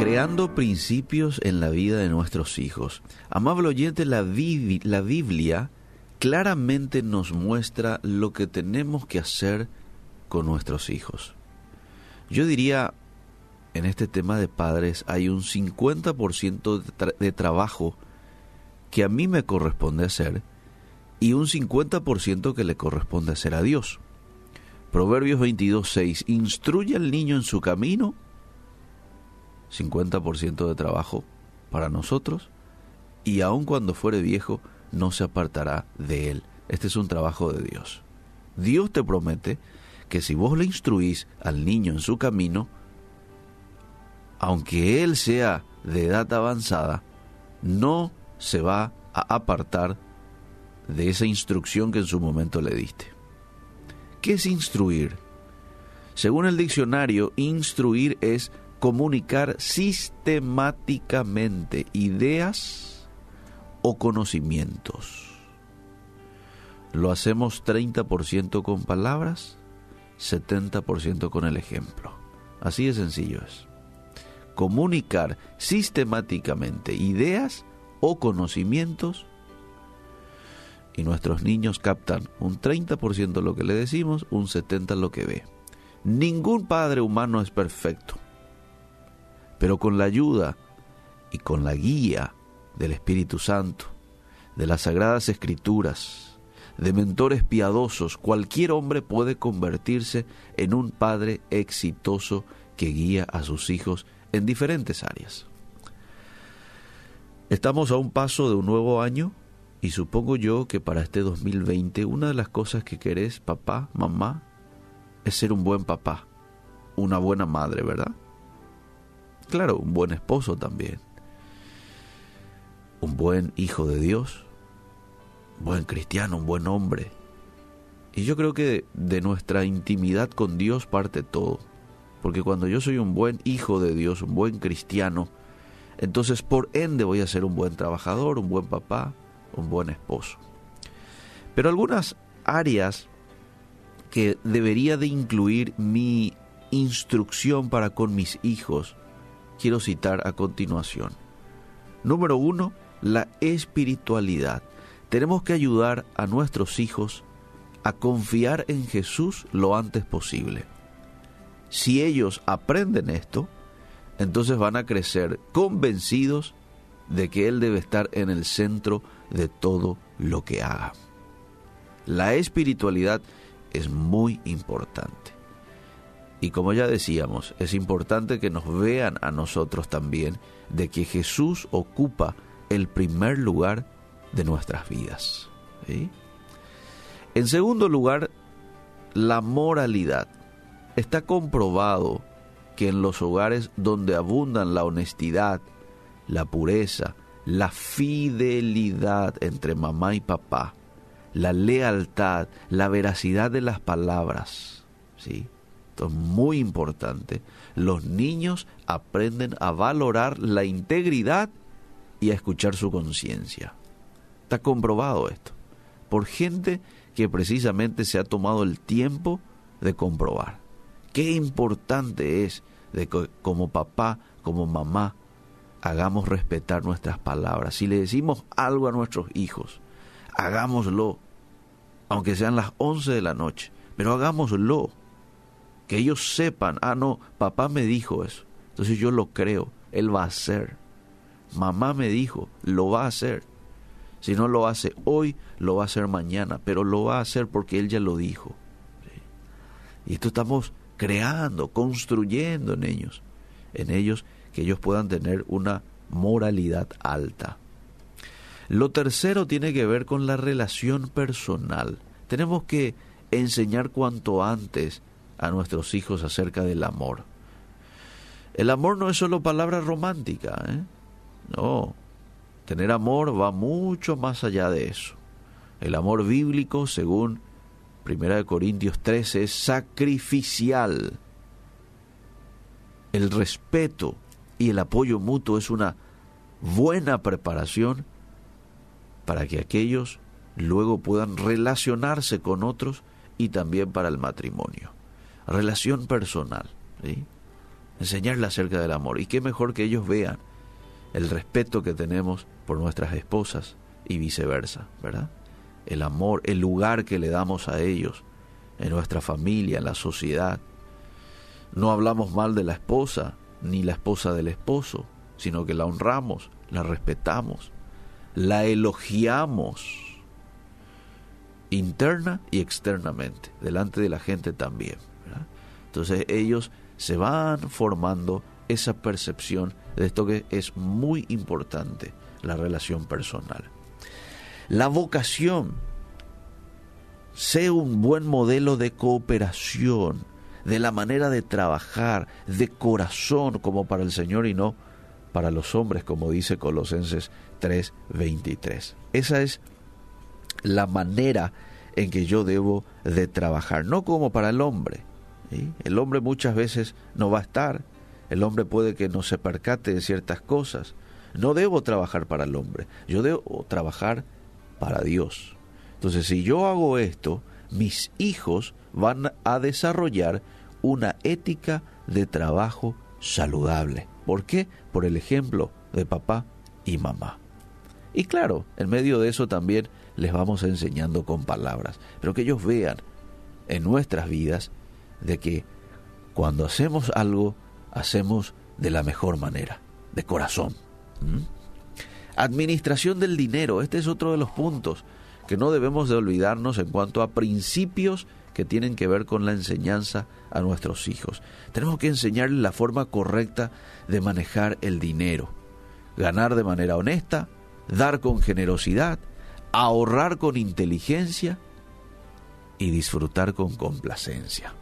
creando principios en la vida de nuestros hijos. Amable oyente, la, Biblia claramente nos muestra lo que tenemos que hacer con nuestros hijos. Yo diría, en este tema de padres hay un 50% de, de trabajo que a mí me corresponde hacer y un 50% que le corresponde hacer a Dios. Proverbios 22.6, instruye al niño en su camino 50% de trabajo para nosotros y aun cuando fuere viejo no se apartará de él. Este es un trabajo de Dios. Dios te promete que si vos le instruís al niño en su camino, aunque él sea de edad avanzada, no se va a apartar de esa instrucción que en su momento le diste. ¿Qué es instruir? Según el diccionario, instruir es comunicar sistemáticamente ideas o conocimientos. Lo hacemos 30% con palabras, 70% con el ejemplo. Así de sencillo es. Comunicar sistemáticamente ideas o conocimientos y nuestros niños captan un 30% lo que le decimos, un 70% lo que ve. Ningún padre humano es perfecto pero con la ayuda y con la guía del Espíritu Santo, de las Sagradas Escrituras, de mentores piadosos, cualquier hombre puede convertirse en un padre exitoso que guía a sus hijos en diferentes áreas. Estamos a un paso de un nuevo año y supongo yo que para este 2020 una de las cosas que querés, papá, mamá, es ser un buen papá, una buena madre, ¿verdad? Claro, un buen esposo también. Un buen hijo de Dios. Un buen cristiano, un buen hombre. Y yo creo que de nuestra intimidad con Dios parte todo. Porque cuando yo soy un buen hijo de Dios, un buen cristiano, entonces por ende voy a ser un buen trabajador, un buen papá, un buen esposo. Pero algunas áreas que debería de incluir mi instrucción para con mis hijos quiero citar a continuación. Número uno, la espiritualidad. Tenemos que ayudar a nuestros hijos a confiar en Jesús lo antes posible. Si ellos aprenden esto, entonces van a crecer convencidos de que Él debe estar en el centro de todo lo que haga. La espiritualidad es muy importante. Y como ya decíamos, es importante que nos vean a nosotros también de que Jesús ocupa el primer lugar de nuestras vidas. En segundo lugar, la moralidad. Está comprobado que en los hogares donde abundan la honestidad, la pureza, la fidelidad entre mamá y papá, la lealtad, la veracidad de las palabras, ¿sí? Muy importante, los niños aprenden a valorar la integridad y a escuchar su conciencia. Está comprobado esto, por gente que precisamente se ha tomado el tiempo de comprobar. Qué importante es de que como papá, como mamá, hagamos respetar nuestras palabras. Si le decimos algo a nuestros hijos, hagámoslo, aunque sean las 11 de la noche, pero hagámoslo que ellos sepan, ah, no, papá me dijo eso, entonces yo lo creo, él va a hacer. Mamá me dijo, lo va a hacer. Si no lo hace hoy, lo va a hacer mañana, pero lo va a hacer porque él ya lo dijo. Y esto estamos creando, construyendo en ellos, en ellos que ellos puedan tener una moralidad alta. Lo tercero tiene que ver con la relación personal. Tenemos que enseñar cuanto antes a nuestros hijos acerca del amor. El amor no es solo palabra romántica, ¿eh? no. Tener amor va mucho más allá de eso. El amor bíblico, según 1 Corintios 13, es sacrificial. El respeto y el apoyo mutuo es una buena preparación para que aquellos luego puedan relacionarse con otros y también para el matrimonio relación personal. enseñarle acerca del amor. Y qué mejor que ellos vean el respeto que tenemos por nuestras esposas y viceversa, ¿verdad? El amor, el lugar que le damos a ellos en nuestra familia, en la sociedad. No hablamos mal de la esposa, ni la esposa del esposo, sino que la honramos, la respetamos, la elogiamos interna y externamente, delante de la gente también. Entonces ellos se van formando esa percepción de esto que es muy importante, la relación personal. La vocación, sea un buen modelo de cooperación, de la manera de trabajar, de corazón como para el Señor y no para los hombres, como dice Colosenses 3:23. Esa es la manera en que yo debo de trabajar, no como para el hombre. El hombre muchas veces no va a estar, el hombre puede que no se percate de ciertas cosas. No debo trabajar para el hombre, yo debo trabajar para Dios. Entonces, si yo hago esto, mis hijos van a desarrollar una ética de trabajo saludable. ¿Por qué? Por el ejemplo de papá y mamá. Y claro, en medio de eso también les vamos enseñando con palabras, pero que ellos vean en nuestras vidas de que cuando hacemos algo, hacemos de la mejor manera, de corazón. Administración del dinero, este es otro de los puntos que no debemos de olvidarnos en cuanto a principios que tienen que ver con la enseñanza a nuestros hijos. Tenemos que enseñarles la forma correcta de manejar el dinero, ganar de manera honesta, dar con generosidad, ahorrar con inteligencia y disfrutar con complacencia.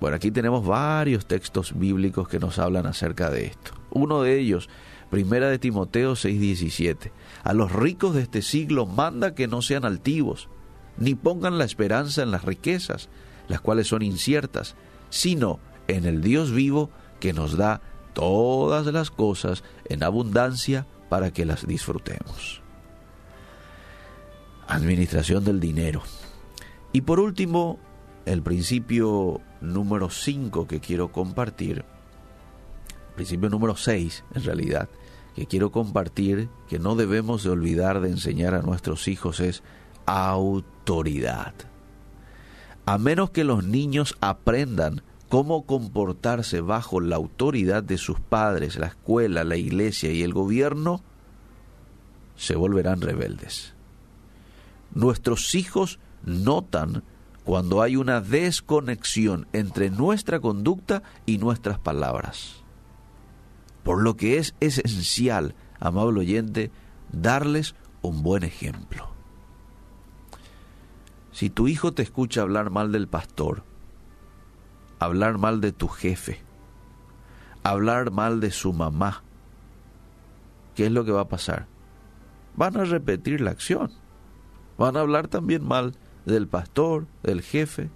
Bueno, aquí tenemos varios textos bíblicos que nos hablan acerca de esto. Uno de ellos, Primera de Timoteo 6:17. A los ricos de este siglo manda que no sean altivos, ni pongan la esperanza en las riquezas, las cuales son inciertas, sino en el Dios vivo que nos da todas las cosas en abundancia para que las disfrutemos. Administración del dinero. Y por último, el principio número 5 que quiero compartir, principio número 6 en realidad, que quiero compartir, que no debemos de olvidar de enseñar a nuestros hijos es autoridad. A menos que los niños aprendan cómo comportarse bajo la autoridad de sus padres, la escuela, la iglesia y el gobierno, se volverán rebeldes. Nuestros hijos notan cuando hay una desconexión entre nuestra conducta y nuestras palabras. Por lo que es esencial, amable oyente, darles un buen ejemplo. Si tu hijo te escucha hablar mal del pastor, hablar mal de tu jefe, hablar mal de su mamá, ¿qué es lo que va a pasar? Van a repetir la acción. Van a hablar también mal del pastor, del jefe.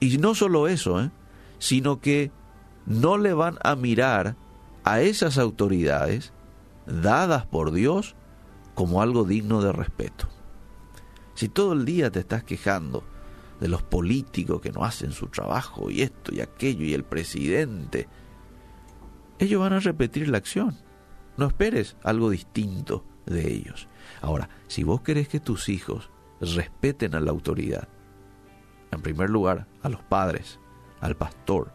Y no solo eso, ¿eh? sino que no le van a mirar a esas autoridades dadas por Dios como algo digno de respeto. Si todo el día te estás quejando de los políticos que no hacen su trabajo y esto y aquello y el presidente, ellos van a repetir la acción. No esperes algo distinto de ellos. Ahora, si vos querés que tus hijos respeten a la autoridad, en primer lugar a los padres, al pastor,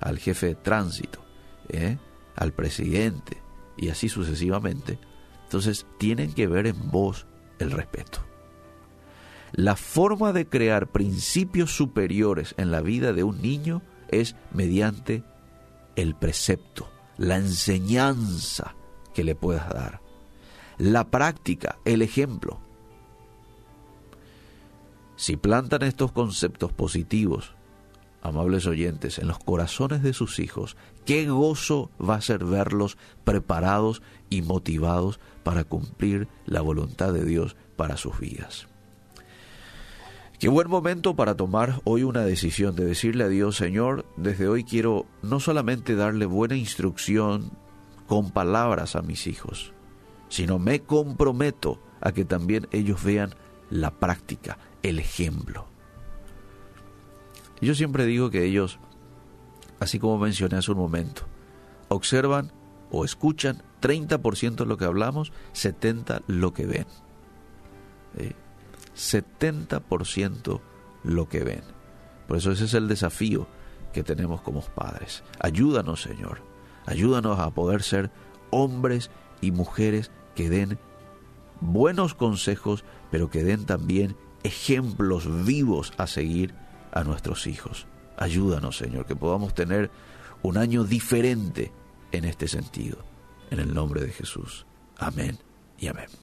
al jefe de tránsito, ¿eh? al presidente y así sucesivamente, entonces tienen que ver en vos el respeto. La forma de crear principios superiores en la vida de un niño es mediante el precepto, la enseñanza que le puedas dar, la práctica, el ejemplo. Si plantan estos conceptos positivos, amables oyentes, en los corazones de sus hijos, qué gozo va a ser verlos preparados y motivados para cumplir la voluntad de Dios para sus vidas. Qué buen momento para tomar hoy una decisión de decirle a Dios, Señor, desde hoy quiero no solamente darle buena instrucción con palabras a mis hijos, sino me comprometo a que también ellos vean la práctica, el ejemplo. Yo siempre digo que ellos así como mencioné hace un momento. Observan o escuchan 30% lo que hablamos, 70% lo que ven. 70% lo que ven. Por eso ese es el desafío que tenemos como padres. Ayúdanos, Señor. Ayúdanos a poder ser hombres y mujeres que den buenos consejos, pero que den también ejemplos vivos a seguir a nuestros hijos. Ayúdanos, Señor, que podamos tener un año diferente en este sentido. En el nombre de Jesús. Amén y amén.